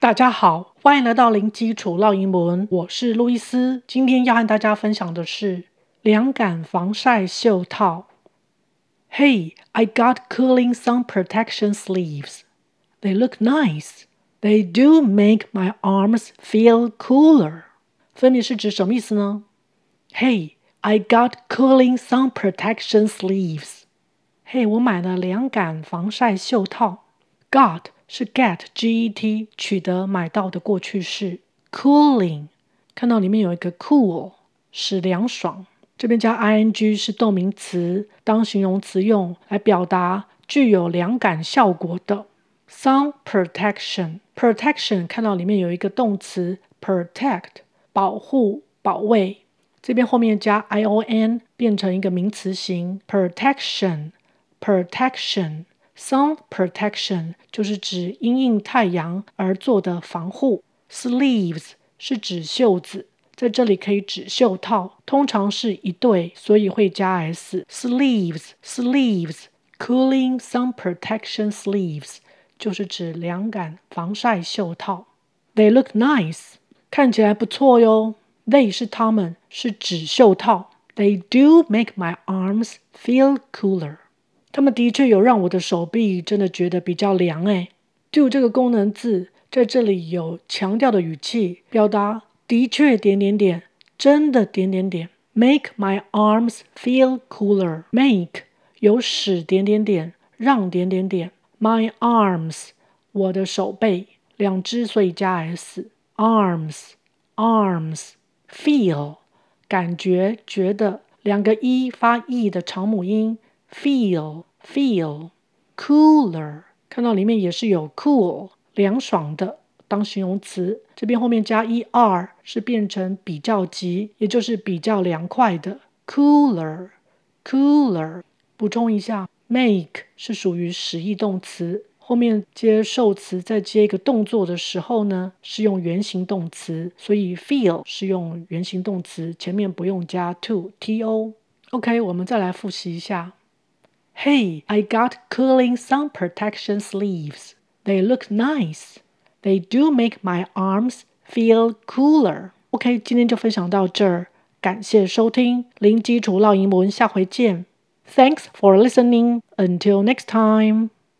大家好，欢迎来到零基础绕英文，我是路易斯。今天要和大家分享的是凉感防晒袖套。Hey, I got cooling sun protection sleeves. They look nice. They do make my arms feel cooler. 分别是指什么意思呢？Hey, I got cooling sun protection sleeves. 嘿，我买了凉感防晒袖套。Got 是 get，G-E-T 取得、买到的过去式。Cooling 看到里面有一个 cool，使凉爽。这边加 ing 是动名词，当形容词用来表达具有凉感效果的。Sun protection，protection 看到里面有一个动词 protect，保护、保卫。这边后面加 ion 变成一个名词型 protection。Protection, sun protection 就是指因应太阳而做的防护。Sleeves 是指袖子，在这里可以指袖套，通常是一对，所以会加 s。Sleeves, sleeves, cooling sun protection sleeves 就是指凉感防晒袖套。They look nice，看起来不错哟。They 是他们，是指袖套。They do make my arms feel cooler。他们的确有让我的手臂真的觉得比较凉哎。Do 这个功能字在这里有强调的语气，表达的确点点点，真的点点点。Make my arms feel cooler。Make 有使点点点，让点点点。My arms 我的手背，两只所以加 s。Arms arms feel 感觉觉得，两个 e 发 e 的长母音。Feel, feel, cooler，看到里面也是有 cool，凉爽的当形容词，这边后面加 er 是变成比较级，也就是比较凉快的 cooler, cooler。补充一下，make 是属于使役动词，后面接受词再接一个动作的时候呢，是用原形动词，所以 feel 是用原形动词，前面不用加 to, to。OK，我们再来复习一下。Hey, I got cooling sun protection sleeves. They look nice. They do make my arms feel cooler. OK，今天就分享到这儿，感谢收听，零基础绕英文，下回见。Thanks for listening. Until next time.